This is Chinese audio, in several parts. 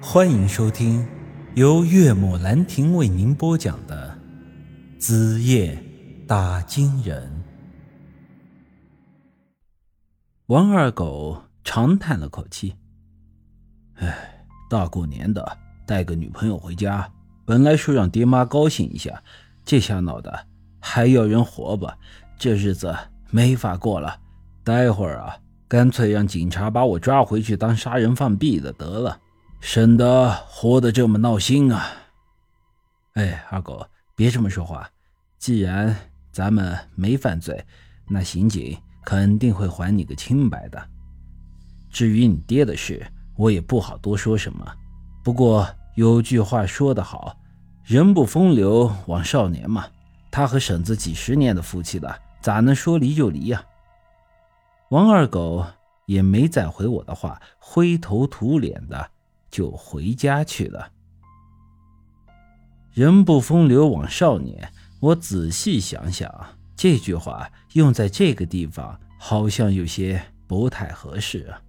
欢迎收听由岳母兰亭为您播讲的《子夜打金人》。王二狗长叹了口气：“唉，大过年的带个女朋友回家，本来说让爹妈高兴一下，这下闹的还要人活吧？这日子没法过了。待会儿啊，干脆让警察把我抓回去当杀人犯毙了得了。”省得活得这么闹心啊！哎，二狗，别这么说话。既然咱们没犯罪，那刑警肯定会还你个清白的。至于你爹的事，我也不好多说什么。不过有句话说得好，“人不风流枉少年”嘛。他和婶子几十年的夫妻了，咋能说离就离呀？王二狗也没再回我的话，灰头土脸的。就回家去了。人不风流枉少年。我仔细想想，这句话用在这个地方好像有些不太合适啊。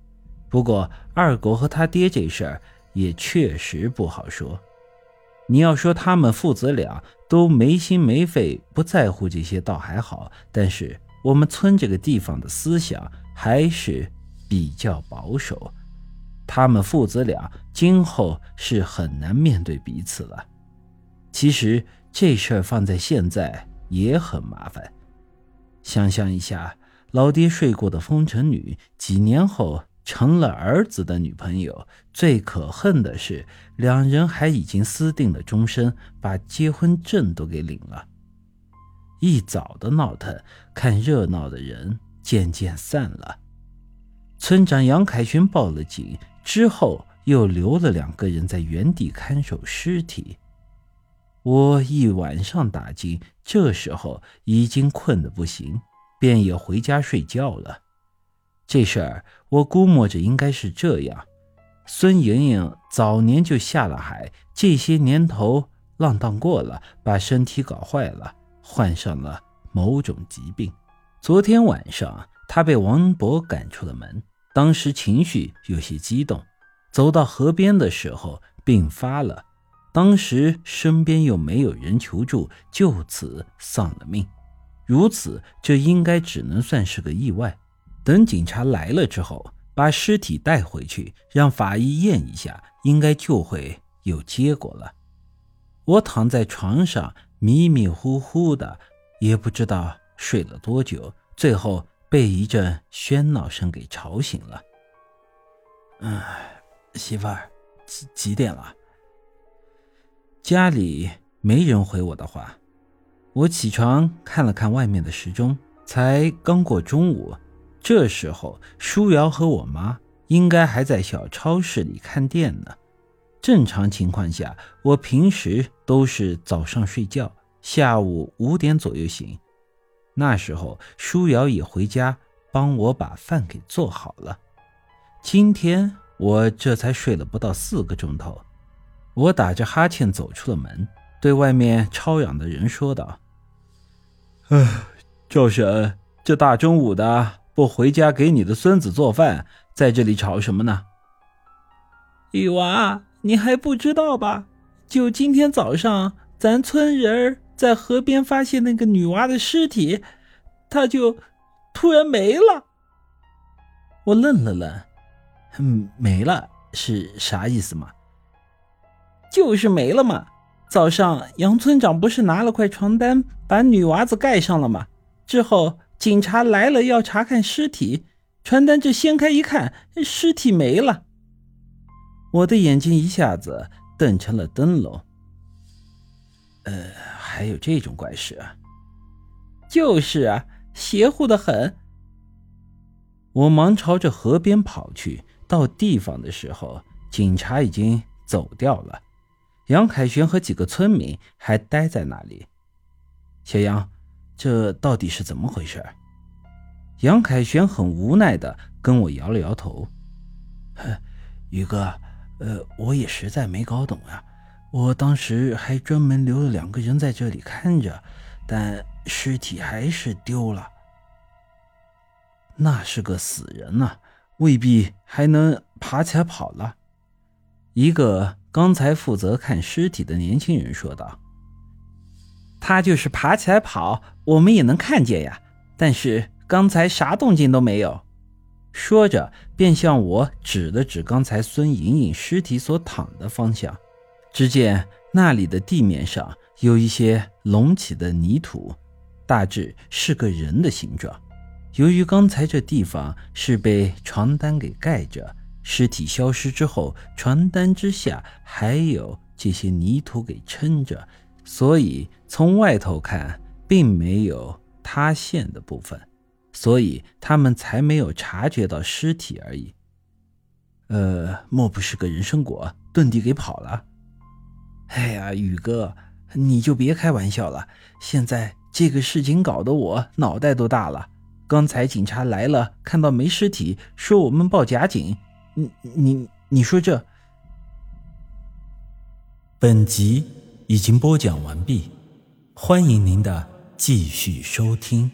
不过二狗和他爹这事儿也确实不好说。你要说他们父子俩都没心没肺，不在乎这些，倒还好。但是我们村这个地方的思想还是比较保守。他们父子俩今后是很难面对彼此了。其实这事儿放在现在也很麻烦。想象一下，老爹睡过的风尘女，几年后成了儿子的女朋友。最可恨的是，两人还已经私定了终身，把结婚证都给领了。一早的闹腾，看热闹的人渐渐散了。村长杨凯旋报了警。之后又留了两个人在原地看守尸体。我一晚上打金，这时候已经困得不行，便也回家睡觉了。这事儿我估摸着应该是这样：孙莹莹早年就下了海，这些年头浪荡过了，把身体搞坏了，患上了某种疾病。昨天晚上她被王博赶出了门。当时情绪有些激动，走到河边的时候病发了。当时身边又没有人求助，就此丧了命。如此，这应该只能算是个意外。等警察来了之后，把尸体带回去，让法医验一下，应该就会有结果了。我躺在床上迷迷糊糊的，也不知道睡了多久，最后。被一阵喧闹声给吵醒了。唉，媳妇儿，几几点了？家里没人回我的话。我起床看了看外面的时钟，才刚过中午。这时候，舒瑶和我妈应该还在小超市里看店呢。正常情况下，我平时都是早上睡觉，下午五点左右醒。那时候，舒瑶也回家帮我把饭给做好了。今天我这才睡了不到四个钟头，我打着哈欠走出了门，对外面超养的人说道：“哎，赵婶，这大中午的不回家给你的孙子做饭，在这里吵什么呢？”雨娃，你还不知道吧？就今天早上，咱村人儿。在河边发现那个女娃的尸体，她就突然没了。我愣了愣，嗯，没了是啥意思嘛？就是没了嘛。早上杨村长不是拿了块床单把女娃子盖上了吗？之后警察来了要查看尸体，床单这掀开一看，尸体没了。我的眼睛一下子瞪成了灯笼。呃。还有这种怪事啊！就是啊，邪乎的很。我忙朝着河边跑去，到地方的时候，警察已经走掉了，杨凯旋和几个村民还待在那里。小杨，这到底是怎么回事？杨凯旋很无奈的跟我摇了摇头：“宇哥，呃，我也实在没搞懂啊。”我当时还专门留了两个人在这里看着，但尸体还是丢了。那是个死人呐，未必还能爬起来跑了。一个刚才负责看尸体的年轻人说道：“他就是爬起来跑，我们也能看见呀。但是刚才啥动静都没有。”说着，便向我指了指刚才孙莹莹尸体所躺的方向。只见那里的地面上有一些隆起的泥土，大致是个人的形状。由于刚才这地方是被床单给盖着。尸体消失之后，床单之下还有这些泥土给撑着，所以从外头看并没有塌陷的部分，所以他们才没有察觉到尸体而已。呃，莫不是个人参果遁地给跑了？哎呀，宇哥，你就别开玩笑了。现在这个事情搞得我脑袋都大了。刚才警察来了，看到没尸体，说我们报假警。你你你说这？本集已经播讲完毕，欢迎您的继续收听。